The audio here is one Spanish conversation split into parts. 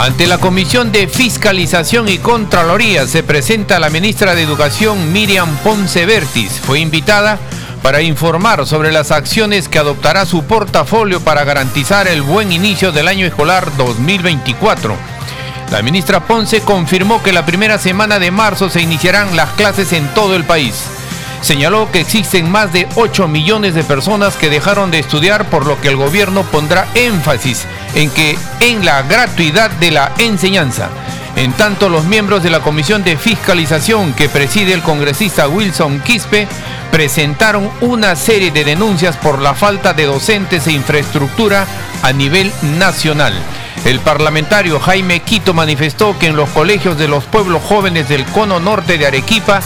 Ante la Comisión de Fiscalización y Contraloría se presenta la ministra de Educación Miriam Ponce Vertis. Fue invitada para informar sobre las acciones que adoptará su portafolio para garantizar el buen inicio del año escolar 2024. La ministra Ponce confirmó que la primera semana de marzo se iniciarán las clases en todo el país señaló que existen más de 8 millones de personas que dejaron de estudiar, por lo que el gobierno pondrá énfasis en que en la gratuidad de la enseñanza. En tanto, los miembros de la Comisión de Fiscalización que preside el congresista Wilson Quispe presentaron una serie de denuncias por la falta de docentes e infraestructura a nivel nacional. El parlamentario Jaime Quito manifestó que en los colegios de los pueblos jóvenes del cono norte de Arequipa,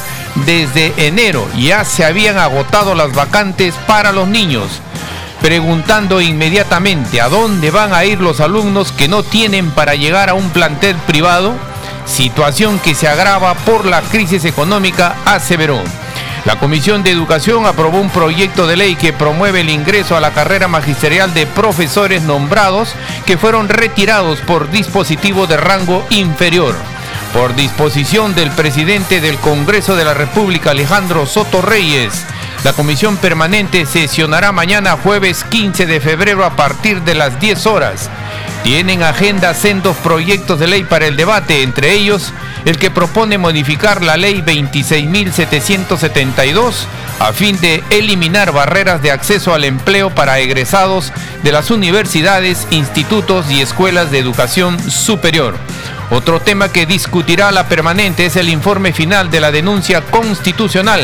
desde enero ya se habían agotado las vacantes para los niños, preguntando inmediatamente a dónde van a ir los alumnos que no tienen para llegar a un plantel privado, situación que se agrava por la crisis económica, aseveró. La Comisión de Educación aprobó un proyecto de ley que promueve el ingreso a la carrera magisterial de profesores nombrados que fueron retirados por dispositivo de rango inferior. Por disposición del presidente del Congreso de la República, Alejandro Soto Reyes, la comisión permanente sesionará mañana jueves 15 de febrero a partir de las 10 horas. Tienen agenda sendos proyectos de ley para el debate, entre ellos el que propone modificar la ley 26.772 a fin de eliminar barreras de acceso al empleo para egresados de las universidades, institutos y escuelas de educación superior. Otro tema que discutirá la permanente es el informe final de la denuncia constitucional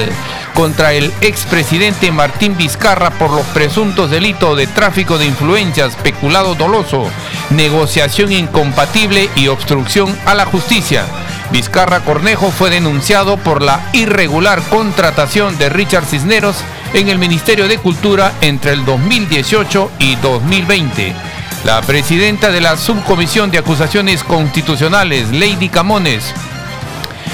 contra el expresidente Martín Vizcarra por los presuntos delitos de tráfico de influencias, peculado doloso, negociación incompatible y obstrucción a la justicia. Vizcarra Cornejo fue denunciado por la irregular contratación de Richard Cisneros en el Ministerio de Cultura entre el 2018 y 2020. La presidenta de la Subcomisión de Acusaciones Constitucionales, Lady Camones,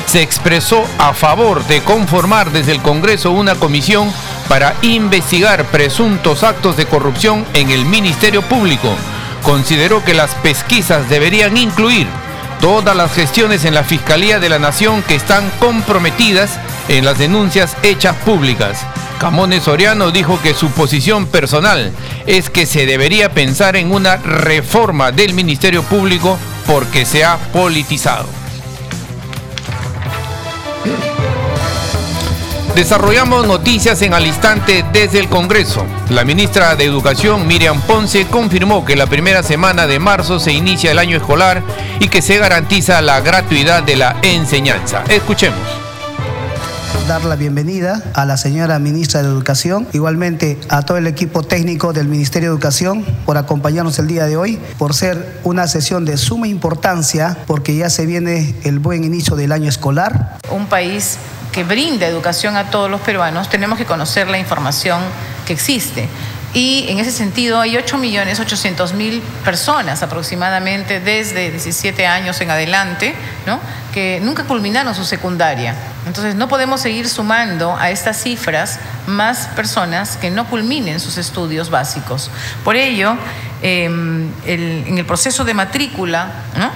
se expresó a favor de conformar desde el Congreso una comisión para investigar presuntos actos de corrupción en el Ministerio Público. Consideró que las pesquisas deberían incluir todas las gestiones en la Fiscalía de la Nación que están comprometidas en las denuncias hechas públicas. Camones Soriano dijo que su posición personal es que se debería pensar en una reforma del Ministerio Público porque se ha politizado. Desarrollamos noticias en al instante desde el Congreso. La ministra de Educación, Miriam Ponce, confirmó que la primera semana de marzo se inicia el año escolar y que se garantiza la gratuidad de la enseñanza. Escuchemos dar la bienvenida a la señora ministra de Educación, igualmente a todo el equipo técnico del Ministerio de Educación por acompañarnos el día de hoy, por ser una sesión de suma importancia porque ya se viene el buen inicio del año escolar. Un país que brinda educación a todos los peruanos, tenemos que conocer la información que existe. Y en ese sentido hay 8.800.000 personas aproximadamente desde 17 años en adelante, ¿no? que nunca culminaron su secundaria. Entonces no podemos seguir sumando a estas cifras más personas que no culminen sus estudios básicos. Por ello, em, en el proceso de matrícula, ¿no?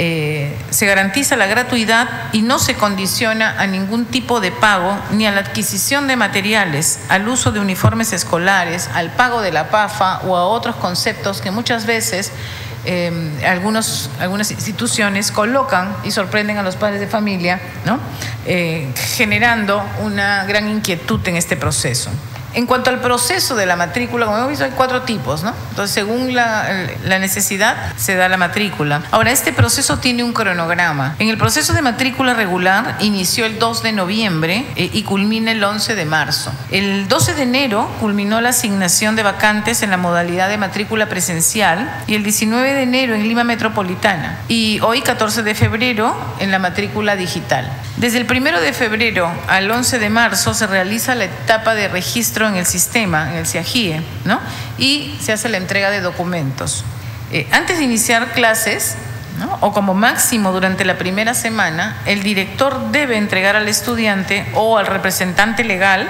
Eh, se garantiza la gratuidad y no se condiciona a ningún tipo de pago ni a la adquisición de materiales, al uso de uniformes escolares, al pago de la PAFA o a otros conceptos que muchas veces eh, algunas instituciones colocan y sorprenden a los padres de familia, ¿no? Eh, generando una gran inquietud en este proceso. En cuanto al proceso de la matrícula, como hemos visto, hay cuatro tipos, ¿no? Entonces, según la, necesidad, se da la matrícula. Ahora, este proceso tiene un cronograma. En el proceso de matrícula regular inició el 2 de noviembre eh, y culmina el 11 de marzo. El 12 de enero culminó la asignación de vacantes en la modalidad de matrícula presencial y el 19 de enero en Lima Metropolitana y hoy 14 de febrero en la matrícula digital. Desde el 1 de febrero al 11 de marzo se realiza la etapa de registro en el sistema, en el CIAGIE, ¿no? y se hace la entrega de documentos. Eh, antes de iniciar clases, o como máximo durante la primera semana, el director debe entregar al estudiante o al representante legal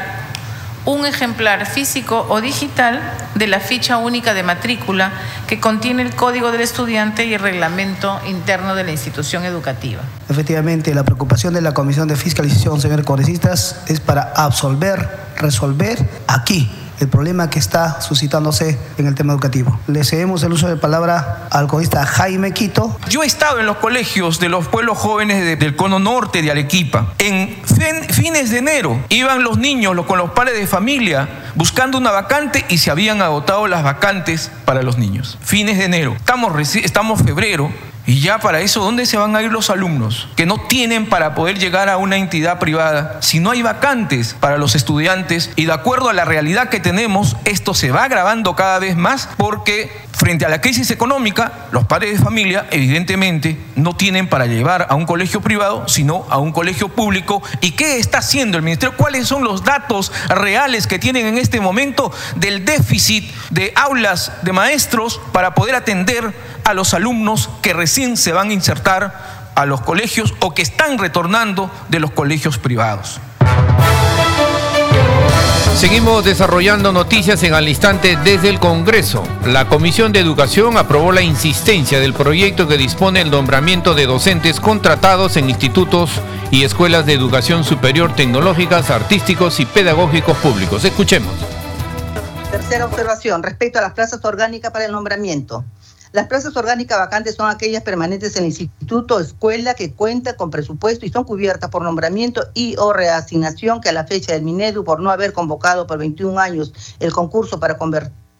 un ejemplar físico o digital de la ficha única de matrícula que contiene el código del estudiante y el reglamento interno de la institución educativa. Efectivamente, la preocupación de la Comisión de Fiscalización, señores congresistas, es para absolver, resolver aquí el problema que está suscitándose en el tema educativo. Le cedemos el uso de palabra al codista Jaime Quito. Yo he estado en los colegios de los pueblos jóvenes del cono norte de Arequipa. En fines de enero iban los niños con los padres de familia buscando una vacante y se habían agotado las vacantes para los niños. Fines de enero. Estamos, estamos febrero y ya para eso, ¿dónde se van a ir los alumnos que no tienen para poder llegar a una entidad privada si no hay vacantes para los estudiantes? Y de acuerdo a la realidad que tenemos, esto se va agravando cada vez más porque frente a la crisis económica, los padres de familia evidentemente no tienen para llevar a un colegio privado, sino a un colegio público. ¿Y qué está haciendo el ministerio? ¿Cuáles son los datos reales que tienen en este momento del déficit de aulas de maestros para poder atender a los alumnos que recién se van a insertar a los colegios o que están retornando de los colegios privados. Seguimos desarrollando noticias en al instante desde el Congreso. La Comisión de Educación aprobó la insistencia del proyecto que dispone el nombramiento de docentes contratados en institutos y escuelas de educación superior tecnológicas, artísticos y pedagógicos públicos. Escuchemos. Tercera observación, respecto a las plazas orgánicas para el nombramiento. Las plazas orgánicas vacantes son aquellas permanentes en el instituto o escuela que cuenta con presupuesto y son cubiertas por nombramiento y o reasignación que a la fecha del Minedu, por no haber convocado por 21 años el concurso para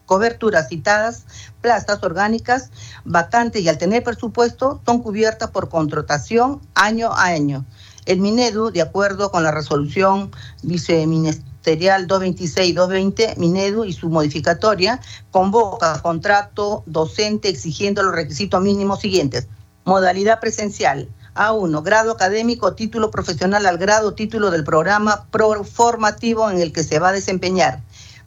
coberturas citadas, plazas orgánicas vacantes y al tener presupuesto son cubiertas por contratación año a año. El Minedu, de acuerdo con la resolución viceministerial, Serial 226-220, Minedu y su modificatoria, convoca contrato docente exigiendo los requisitos mínimos siguientes. Modalidad presencial. A1, grado académico, título profesional al grado, título del programa formativo en el que se va a desempeñar.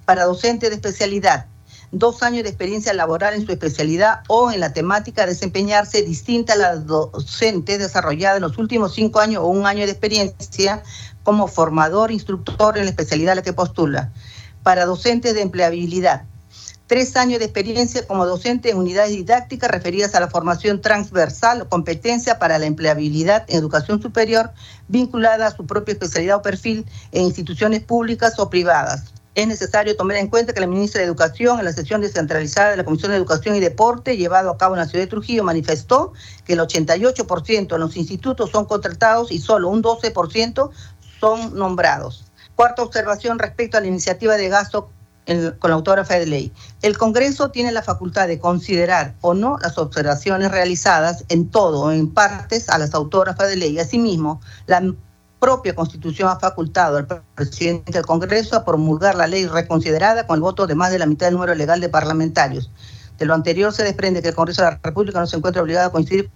Para docente de especialidad, dos años de experiencia laboral en su especialidad o en la temática desempeñarse distinta a la docente desarrollada en los últimos cinco años o un año de experiencia como formador, instructor en la especialidad a la que postula. Para docentes de empleabilidad, tres años de experiencia como docente en unidades didácticas referidas a la formación transversal o competencia para la empleabilidad en educación superior vinculada a su propia especialidad o perfil en instituciones públicas o privadas es necesario tomar en cuenta que la ministra de Educación, en la sesión descentralizada de la Comisión de Educación y Deporte, llevado a cabo en la ciudad de Trujillo, manifestó que el 88% de los institutos son contratados y solo un 12% son nombrados. Cuarta observación respecto a la iniciativa de gasto con la autógrafa de ley. El Congreso tiene la facultad de considerar o no las observaciones realizadas en todo o en partes a las autógrafas de ley. Asimismo, la propia Constitución ha facultado al presidente del Congreso a promulgar la ley reconsiderada con el voto de más de la mitad del número legal de parlamentarios. De lo anterior se desprende que el Congreso de la República no se encuentra obligado a coincidir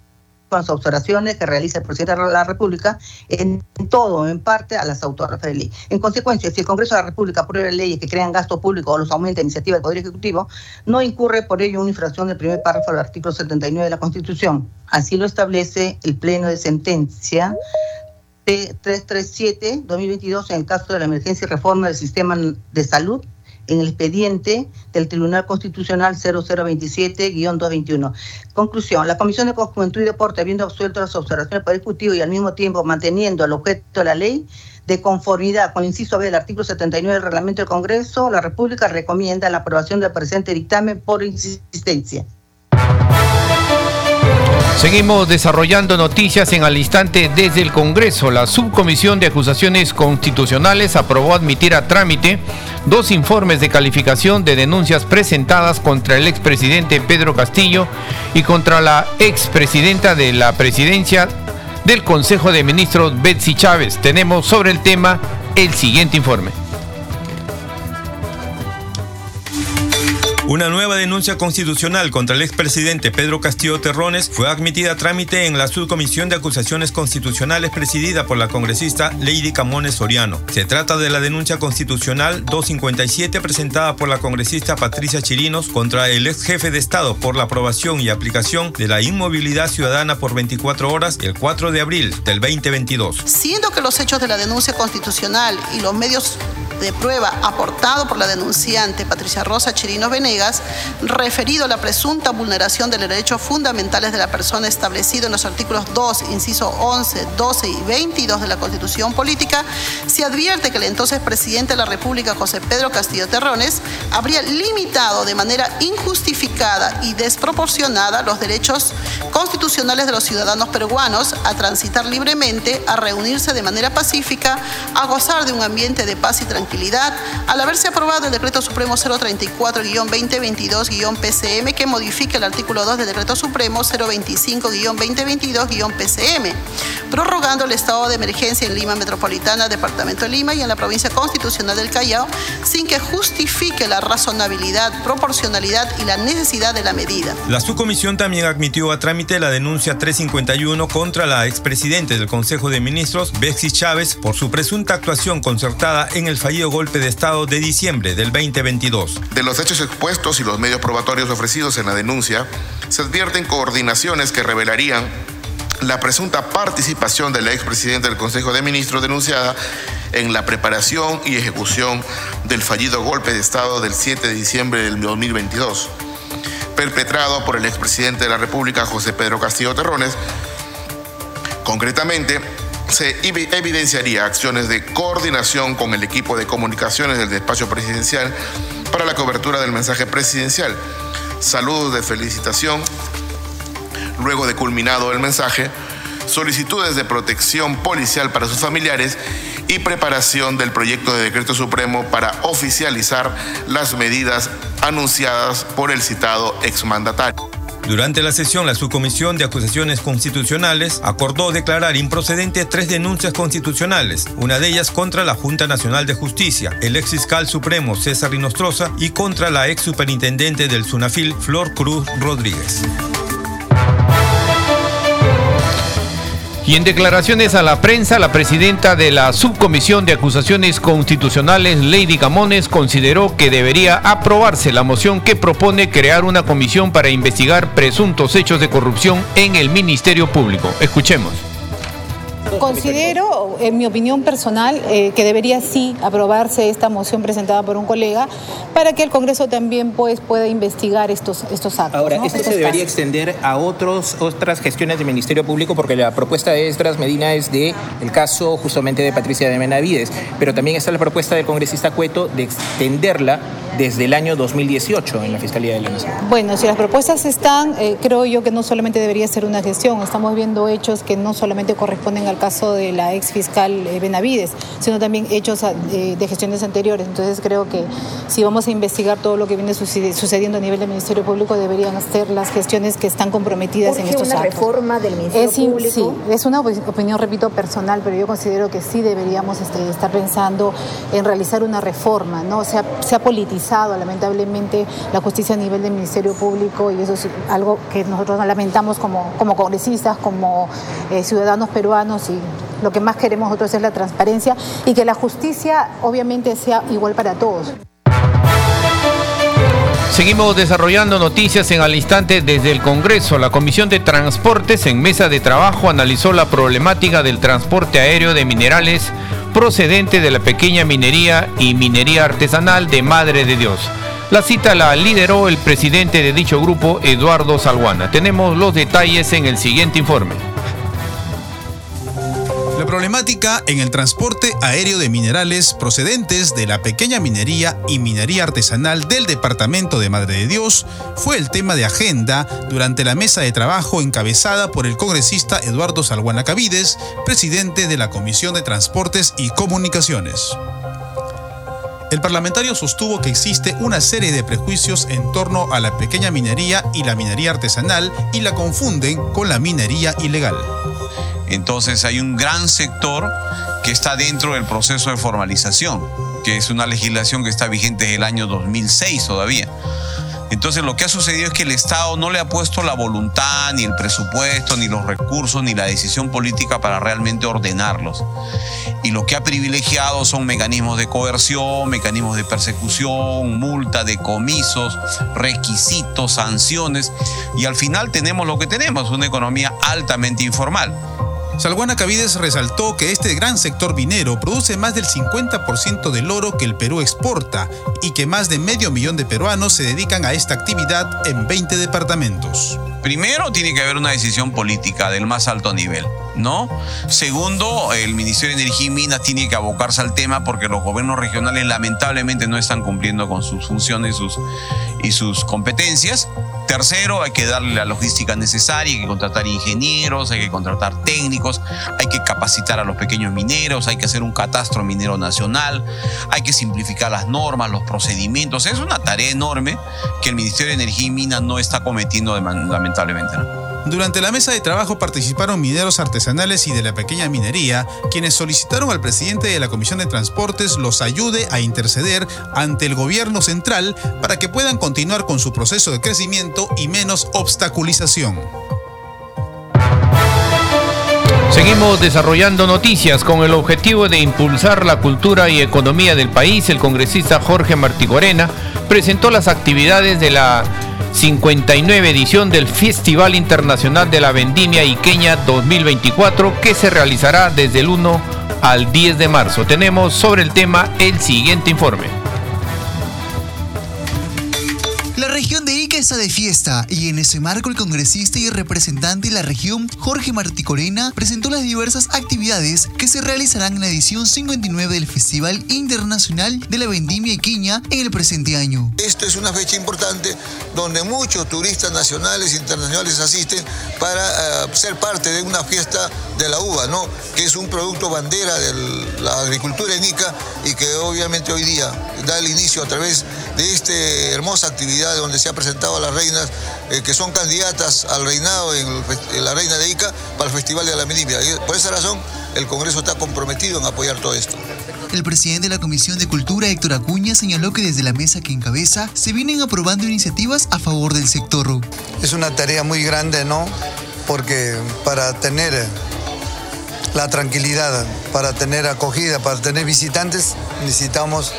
las observaciones que realiza el presidente de la República en todo o en parte a las autoras de ley. En consecuencia, si el Congreso de la República aprueba leyes que crean gasto público o los aumenta iniciativa del Poder Ejecutivo, no incurre por ello una infracción del primer párrafo del artículo 79 de la Constitución. Así lo establece el Pleno de Sentencia 337-2022 en el caso de la emergencia y reforma del sistema de salud en el expediente del Tribunal Constitucional 0027-221. Conclusión. La Comisión de Juventud y Deporte, habiendo absuelto las observaciones por Ejecutivo y al mismo tiempo manteniendo el objeto de la ley, de conformidad con el inciso B del artículo 79 del Reglamento del Congreso, la República recomienda la aprobación del presente dictamen por insistencia. Seguimos desarrollando noticias en al instante desde el Congreso. La Subcomisión de Acusaciones Constitucionales aprobó admitir a trámite dos informes de calificación de denuncias presentadas contra el expresidente Pedro Castillo y contra la expresidenta de la presidencia del Consejo de Ministros Betsy Chávez. Tenemos sobre el tema el siguiente informe. Una nueva denuncia constitucional contra el expresidente Pedro Castillo Terrones fue admitida a trámite en la Subcomisión de Acusaciones Constitucionales presidida por la congresista Lady Camones Soriano. Se trata de la denuncia constitucional 257 presentada por la congresista Patricia Chirinos contra el ex jefe de Estado por la aprobación y aplicación de la inmovilidad ciudadana por 24 horas el 4 de abril del 2022. Siendo que los hechos de la denuncia constitucional y los medios de prueba aportado por la denunciante Patricia Rosa Chirino Venegas, referido a la presunta vulneración de los derechos fundamentales de la persona establecido en los artículos 2, inciso 11, 12 y 22 de la Constitución Política, se advierte que el entonces presidente de la República, José Pedro Castillo Terrones, habría limitado de manera injustificada y desproporcionada los derechos constitucionales de los ciudadanos peruanos a transitar libremente, a reunirse de manera pacífica, a gozar de un ambiente de paz y tranquilidad al haberse aprobado el Decreto Supremo 034-2022-PCM que modifica el artículo 2 del Decreto Supremo 025-2022-PCM, prorrogando el estado de emergencia en Lima Metropolitana, Departamento de Lima y en la provincia constitucional del Callao, sin que justifique la razonabilidad, proporcionalidad y la necesidad de la medida. La subcomisión también admitió a trámite la denuncia 351 contra la expresidente del Consejo de Ministros, Bexy Chávez, por su presunta actuación concertada en el golpe de Estado de diciembre del 2022. De los hechos expuestos y los medios probatorios ofrecidos en la denuncia, se advierten coordinaciones que revelarían la presunta participación del expresidente del Consejo de Ministros denunciada en la preparación y ejecución del fallido golpe de Estado del 7 de diciembre del 2022, perpetrado por el expresidente de la República, José Pedro Castillo Terrones. Concretamente, se evidenciaría acciones de coordinación con el equipo de comunicaciones del despacho presidencial para la cobertura del mensaje presidencial. Saludos de felicitación. Luego de culminado el mensaje, solicitudes de protección policial para sus familiares y preparación del proyecto de decreto supremo para oficializar las medidas anunciadas por el citado exmandatario. Durante la sesión, la Subcomisión de Acusaciones Constitucionales acordó declarar improcedentes tres denuncias constitucionales, una de ellas contra la Junta Nacional de Justicia, el ex fiscal supremo César Rinostroza y contra la ex superintendente del SUNAFIL, Flor Cruz Rodríguez. Y en declaraciones a la prensa, la presidenta de la Subcomisión de Acusaciones Constitucionales, Lady Camones, consideró que debería aprobarse la moción que propone crear una comisión para investigar presuntos hechos de corrupción en el Ministerio Público. Escuchemos. Considero, en mi opinión personal, eh, que debería sí aprobarse esta moción presentada por un colega para que el Congreso también pues, pueda investigar estos, estos actos. Ahora, ¿esto se debería extender a otros, otras gestiones del Ministerio Público? Porque la propuesta de Estras Medina es de el caso justamente de Patricia de Menavides, pero también está la propuesta del congresista Cueto de extenderla desde el año 2018 en la Fiscalía de la Nación. Bueno, si las propuestas están, eh, creo yo que no solamente debería ser una gestión, estamos viendo hechos que no solamente corresponden al caso de la ex fiscal eh, Benavides, sino también hechos ah, de, gestiones anteriores. Entonces creo que si vamos a investigar todo lo que viene sucediendo a nivel del Ministerio Público, deberían ser las gestiones que están comprometidas en estos una reforma del Ministerio Público? Sí, es una opinión, repito, personal, pero yo considero que sí deberíamos este, estar pensando en realizar una reforma, ¿no? Se ha, se ha politizado lamentablemente la justicia a nivel del Ministerio Público y eso es algo que nosotros lamentamos como, como congresistas, como eh, ciudadanos peruanos lo que más queremos nosotros es la transparencia y que la justicia obviamente sea igual para todos. Seguimos desarrollando noticias en al instante desde el Congreso. La Comisión de Transportes en mesa de trabajo analizó la problemática del transporte aéreo de minerales procedente de la pequeña minería y minería artesanal de Madre de Dios. La cita la lideró el presidente de dicho grupo, Eduardo Salguana. Tenemos los detalles en el siguiente informe en el transporte aéreo de minerales procedentes de la pequeña minería y minería artesanal del departamento de Madre de Dios fue el tema de agenda durante la mesa de trabajo encabezada por el congresista Eduardo Salguana Cavides, presidente de la Comisión de Transportes y Comunicaciones. El parlamentario sostuvo que existe una serie de prejuicios en torno a la pequeña minería y la minería artesanal y la confunden con la minería ilegal. Entonces hay un gran sector que está dentro del proceso de formalización, que es una legislación que está vigente desde el año 2006 todavía. Entonces lo que ha sucedido es que el Estado no le ha puesto la voluntad, ni el presupuesto, ni los recursos, ni la decisión política para realmente ordenarlos. Y lo que ha privilegiado son mecanismos de coerción, mecanismos de persecución, multa, decomisos, requisitos, sanciones. Y al final tenemos lo que tenemos, una economía altamente informal. Salguana Cavides resaltó que este gran sector minero produce más del 50% del oro que el Perú exporta y que más de medio millón de peruanos se dedican a esta actividad en 20 departamentos. Primero, tiene que haber una decisión política del más alto nivel, ¿no? Segundo, el Ministerio de Energía y Minas tiene que abocarse al tema porque los gobiernos regionales lamentablemente no están cumpliendo con sus funciones sus, y sus competencias. Tercero, hay que darle la logística necesaria, hay que contratar ingenieros, hay que contratar técnicos, hay que capacitar a los pequeños mineros, hay que hacer un catastro minero nacional, hay que simplificar las normas, los procedimientos. Es una tarea enorme que el Ministerio de Energía y Minas no está cometiendo lamentablemente. Durante la mesa de trabajo participaron mineros artesanales y de la pequeña minería, quienes solicitaron al presidente de la Comisión de Transportes los ayude a interceder ante el gobierno central para que puedan continuar con su proceso de crecimiento y menos obstaculización. Seguimos desarrollando noticias con el objetivo de impulsar la cultura y economía del país. El congresista Jorge Martigorena presentó las actividades de la 59 edición del Festival Internacional de la Vendimia Iqueña 2024 que se realizará desde el 1 al 10 de marzo. Tenemos sobre el tema el siguiente informe. La región de fiesta y en ese marco el congresista y representante de la región, Jorge Martí Corena, presentó las diversas actividades que se realizarán en la edición 59 del Festival Internacional de la Vendimia Iqueña en el presente año. Esta es una fecha importante donde muchos turistas nacionales e internacionales asisten para uh, ser parte de una fiesta de la uva, ¿no? que es un producto bandera de la agricultura en Ica y que obviamente hoy día da el inicio a través de esta hermosa actividad donde se ha presentado a las reinas eh, que son candidatas al reinado en, el, en, la reina de Ica para el Festival de la Vendimia. Y por esa razón el Congreso está comprometido en apoyar todo esto. El presidente de la Comisión de Cultura, Héctor Acuña, señaló que desde la mesa que encabeza se vienen aprobando iniciativas a favor del sector. Es una tarea muy grande, ¿no? Porque para tener la tranquilidad, para tener acogida, para tener visitantes, necesitamos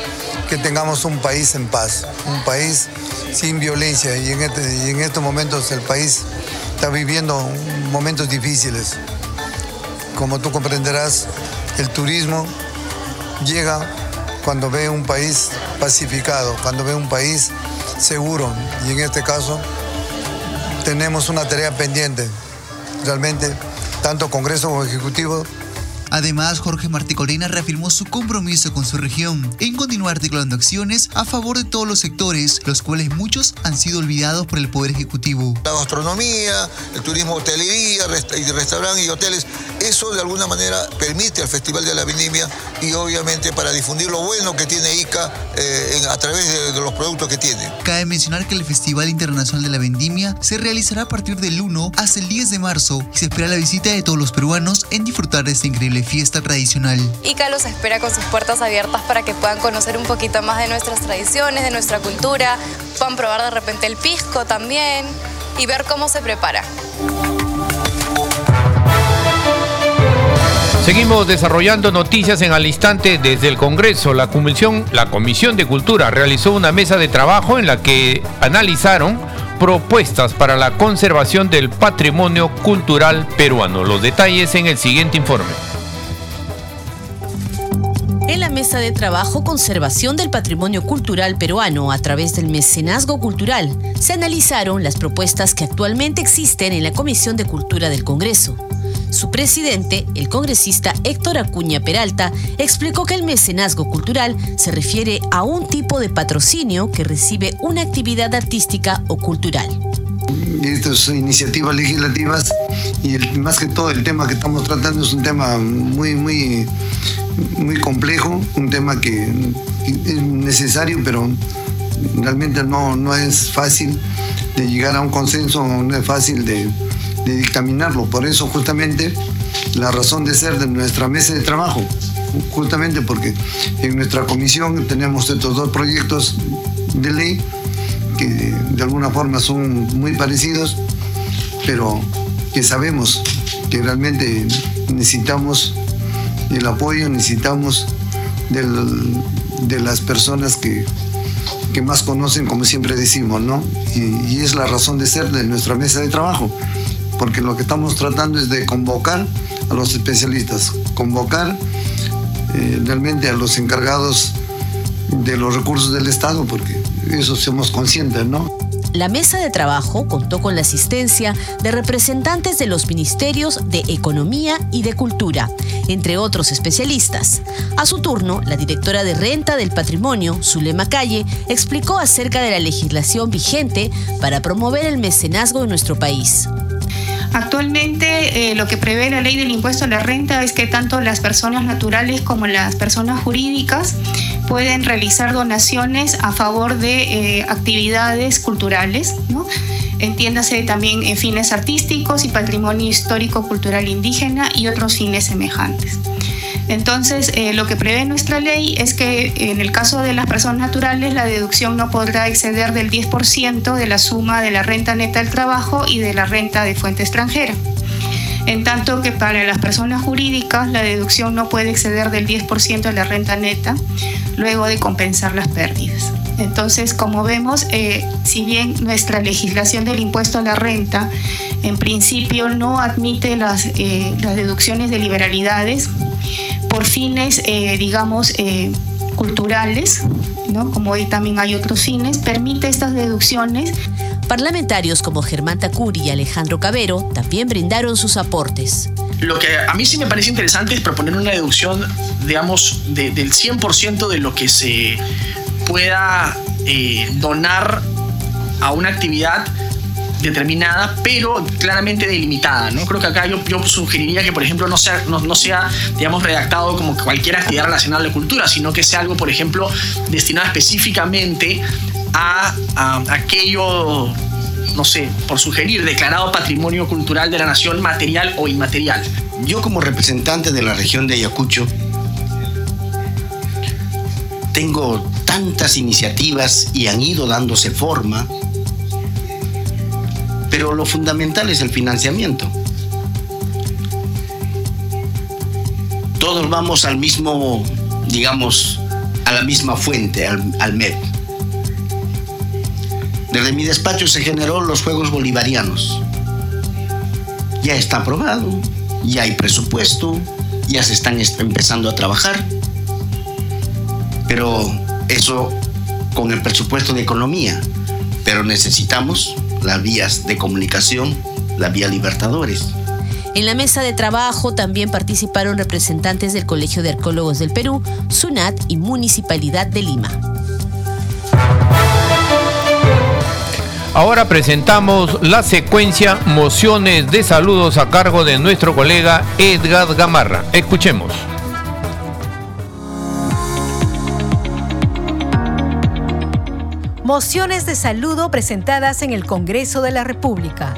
que tengamos un país en paz, un país sin violencia. Y en, este, y en estos momentos el país está viviendo momentos difíciles. Como tú comprenderás, el turismo llega cuando ve un país pacificado, cuando ve un país seguro. Y en este caso tenemos una tarea pendiente. Realmente, tanto Congreso como Ejecutivo Además, Jorge Martí Corena reafirmó su compromiso con su región en continuar articulando acciones a favor de todos los sectores, los cuales muchos han sido olvidados por el Poder Ejecutivo. La gastronomía, el turismo, hotelería, rest y restaurantes y hoteles, eso de alguna manera permite al Festival de la Vendimia y obviamente para difundir lo bueno que tiene ICA eh, en, a través de, de los productos que tiene. Cabe mencionar que el Festival Internacional de la Vendimia se realizará a partir del 1 hasta el 10 de marzo y se espera la visita de todos los peruanos en disfrutar de este increíble fiesta tradicional. ICA los espera con sus puertas abiertas para que puedan conocer un poquito más de nuestras tradiciones, de nuestra cultura, puedan probar de repente el pisco también y ver cómo se prepara. Seguimos desarrollando noticias en al instante desde el Congreso. La Comisión, la Comisión de Cultura realizó una mesa de trabajo en la que analizaron propuestas para la conservación del patrimonio cultural peruano. Los detalles en el siguiente informe. Mesa de trabajo Conservación del Patrimonio Cultural Peruano a través del mecenazgo cultural, se analizaron las propuestas que actualmente existen en la Comisión de Cultura del Congreso. Su presidente, el congresista Héctor Acuña Peralta, explicó que el mecenazgo cultural se refiere a un tipo de patrocinio que recibe una actividad artística o cultural. Estas iniciativas legislativas y más que todo el tema que estamos tratando es un tema muy, muy, muy complejo, un tema que es necesario, pero realmente no, no es fácil de llegar a un consenso, no es fácil de, de dictaminarlo. Por eso justamente la razón de ser de nuestra mesa de trabajo, justamente porque en nuestra comisión tenemos estos dos proyectos de ley que de alguna forma son muy parecidos, pero que sabemos que realmente necesitamos el apoyo, necesitamos de las personas que, que más conocen, como siempre decimos, ¿no? Y, es la razón de ser de nuestra mesa de trabajo, porque lo que estamos tratando es de convocar a los especialistas, convocar eh, realmente a los encargados de los recursos del Estado, porque eso somos conscientes, ¿no? La mesa de trabajo contó con la asistencia de representantes de los ministerios de Economía y de Cultura, entre otros especialistas. A su turno, la directora de Renta del Patrimonio, Zulema Calle, explicó acerca de la legislación vigente para promover el mecenazgo en nuestro país. Actualmente eh, lo que prevé la ley del impuesto a la renta es que tanto las personas naturales como las personas jurídicas pueden realizar donaciones a favor de eh, actividades culturales, ¿no? entiéndase también en fines artísticos y patrimonio histórico cultural indígena y otros fines semejantes. Entonces, eh, lo que prevé nuestra ley es que en el caso de las personas naturales, la deducción no podrá exceder del 10% de la suma de la renta neta del trabajo y de la renta de fuente extranjera. En tanto que para las personas jurídicas, la deducción no puede exceder del 10% de la renta neta luego de compensar las pérdidas. Entonces, como vemos, eh, si bien nuestra legislación del impuesto a la renta en principio no admite las, eh, deducciones de liberalidades, por fines, eh, digamos, culturales, ¿no? como hoy también hay otros fines, permite estas deducciones. Parlamentarios como Germán Tacuri y Alejandro Cabero también brindaron sus aportes. Lo que a mí sí me parece interesante es proponer una deducción, digamos, del 100% de lo que se pueda eh, donar a una actividad determinada, pero claramente delimitada. ¿no? Creo que acá yo, sugeriría que, por ejemplo, no sea, no, sea, digamos, redactado como cualquier actividad relacionada a la cultura, sino que sea algo, por ejemplo, destinado específicamente a aquello no sé, por sugerir, declarado patrimonio cultural de la nación material o inmaterial. Yo como representante de la región de Ayacucho tengo tantas iniciativas y han ido dándose forma pero lo fundamental es el financiamiento. Todos vamos al mismo, digamos, a la misma fuente, al, MED. Desde mi despacho se generó los Juegos Bolivarianos. Ya está aprobado, ya hay presupuesto, ya se están empezando a trabajar. Pero eso con el presupuesto de economía. Pero necesitamos las vías de comunicación, la vía Libertadores. En la mesa de trabajo también participaron representantes del Colegio de Arqueólogos del Perú, SUNAT y Municipalidad de Lima. Ahora presentamos la secuencia Mociones de Saludos a cargo de nuestro colega Edgar Gamarra. Escuchemos. Mociones de saludo presentadas en el Congreso de la República.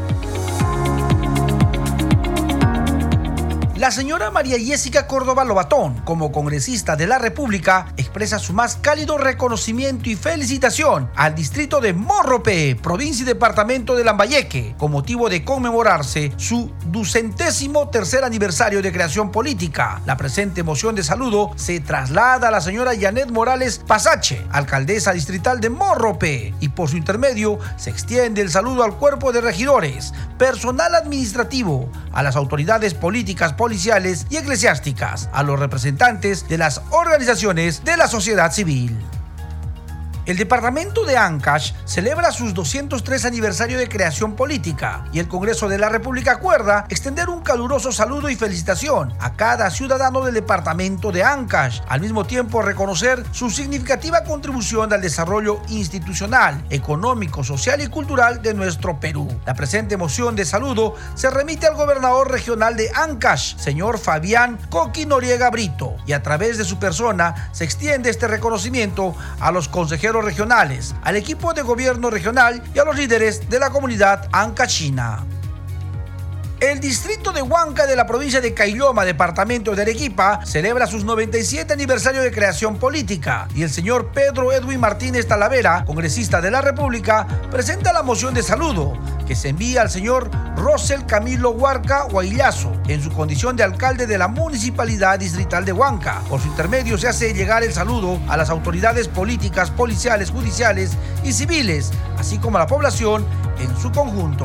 La señora María Jessica Córdoba Lobatón, como congresista de la República, expresa su más cálido reconocimiento y felicitación al distrito de Morrope, provincia y departamento de Lambayeque, con motivo de conmemorarse su ducentésimo tercer aniversario de creación política. La presente moción de saludo se traslada a la señora Janet Morales Pasache, alcaldesa distrital de Morrope, y por su intermedio se extiende el saludo al cuerpo de regidores, personal administrativo, a las autoridades políticas políticas policiales y eclesiásticas, a los representantes de las organizaciones de la sociedad civil. El departamento de Ancash celebra sus 203 aniversario de creación política y el Congreso de la República acuerda extender un caluroso saludo y felicitación a cada ciudadano del departamento de Ancash, al mismo tiempo reconocer su significativa contribución al desarrollo institucional, económico, social y cultural de nuestro Perú. La presente moción de saludo se remite al gobernador regional de Ancash, señor Fabián Coqui Noriega Brito, y a través de su persona se extiende este reconocimiento a los consejeros regionales, al equipo de gobierno regional y a los líderes de la comunidad ancachina. El distrito de Huanca de la provincia de Cailloma, departamento de Arequipa, celebra sus 97 aniversario de creación política y el señor Pedro Edwin Martínez Talavera, congresista de la República, presenta la moción de saludo que se envía al señor Rosel Camilo Huarca Guaillazo en su condición de alcalde de la Municipalidad Distrital de Huanca. Por su intermedio se hace llegar el saludo a las autoridades políticas, policiales, judiciales y civiles, así como a la población en su conjunto.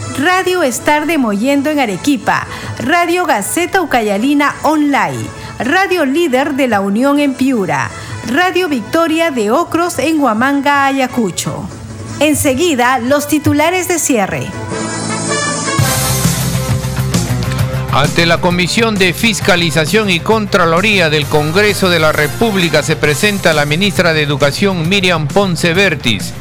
Radio Estar de Moyendo en Arequipa, Radio Gaceta Ucayalina Online, Radio Líder de la Unión en Piura, Radio Victoria de Ocros en Huamanga, Ayacucho. Enseguida, los titulares de cierre. Ante la Comisión de Fiscalización y Contraloría del Congreso de la República se presenta la ministra de Educación Miriam Ponce Vertis.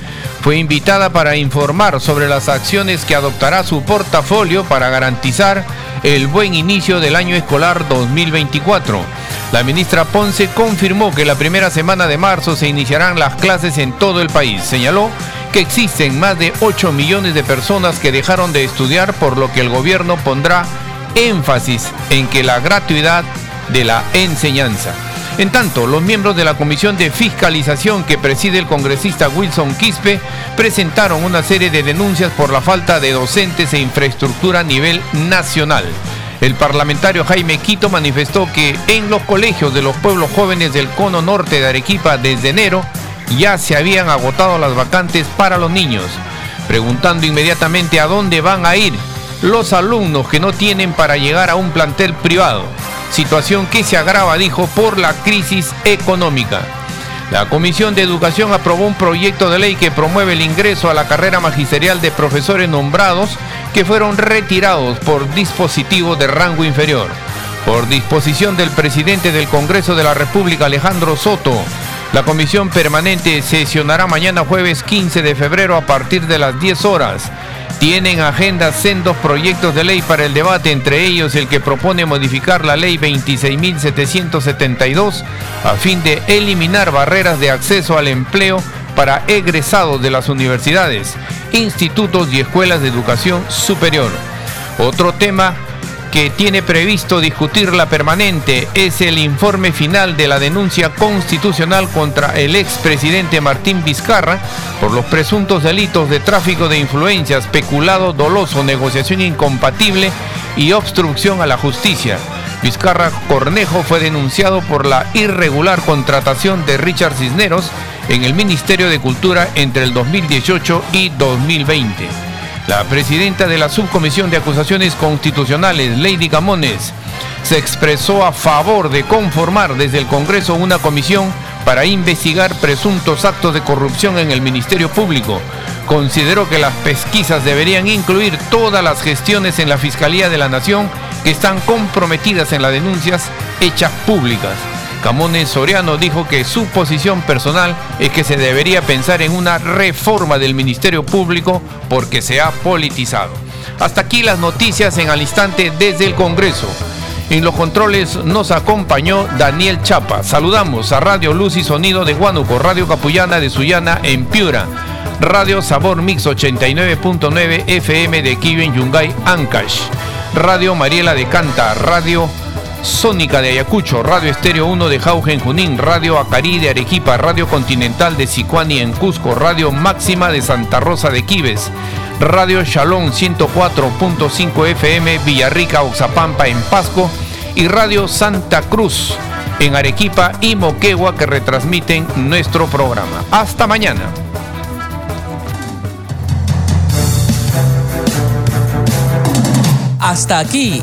Fue invitada para informar sobre las acciones que adoptará su portafolio para garantizar el buen inicio del año escolar 2024. La ministra Ponce confirmó que la primera semana de marzo se iniciarán las clases en todo el país. Señaló que existen más de 8 millones de personas que dejaron de estudiar, por lo que el gobierno pondrá énfasis en que la gratuidad de la enseñanza. En tanto, los miembros de la Comisión de Fiscalización que preside el congresista Wilson Quispe presentaron una serie de denuncias por la falta de docentes e infraestructura a nivel nacional. El parlamentario Jaime Quito manifestó que en los colegios de los pueblos jóvenes del cono norte de Arequipa desde enero ya se habían agotado las vacantes para los niños, preguntando inmediatamente a dónde van a ir los alumnos que no tienen para llegar a un plantel privado situación que se agrava, dijo, por la crisis económica. La Comisión de Educación aprobó un proyecto de ley que promueve el ingreso a la carrera magisterial de profesores nombrados que fueron retirados por dispositivo de rango inferior. Por disposición del presidente del Congreso de la República, Alejandro Soto, la comisión permanente sesionará mañana jueves 15 de febrero a partir de las 10 horas tienen agenda sendos proyectos de ley para el debate, entre ellos el que propone modificar la ley 26.772 a fin de eliminar barreras de acceso al empleo para egresados de las universidades, institutos y escuelas de educación superior. Otro tema que tiene previsto discutir la permanente es el informe final de la denuncia constitucional contra el expresidente Martín Vizcarra por los presuntos delitos de tráfico de influencias, peculado doloso, negociación incompatible y obstrucción a la justicia. Vizcarra Cornejo fue denunciado por la irregular contratación de Richard Cisneros en el Ministerio de Cultura entre el 2018 y 2020. La presidenta de la Subcomisión de Acusaciones Constitucionales, Lady Camones, se expresó a favor de conformar desde el Congreso una comisión para investigar presuntos actos de corrupción en el Ministerio Público. Consideró que las pesquisas deberían incluir todas las gestiones en la Fiscalía de la Nación que están comprometidas en las denuncias hechas públicas. Camones Soriano dijo que su posición personal es que se debería pensar en una reforma del Ministerio Público porque se ha politizado. Hasta aquí las noticias en al instante desde el Congreso. En los controles nos acompañó Daniel Chapa. Saludamos a Radio Luz y Sonido de Huánuco, Radio Capullana de Sullana en Piura, Radio Sabor Mix 89.9 FM de Kiven Yungay Ancash, Radio Mariela de Canta, Radio Sónica de Ayacucho, Radio Estéreo 1 de Jauge en Junín, Radio Acarí de Arequipa, Radio Continental de Sicuani en Cusco, Radio Máxima de Santa Rosa de Quives, Radio Shalom 104.5 FM Villarrica, Oxapampa en Pasco y Radio Santa Cruz en Arequipa y Moquegua que retransmiten nuestro programa. Hasta mañana. Hasta aquí,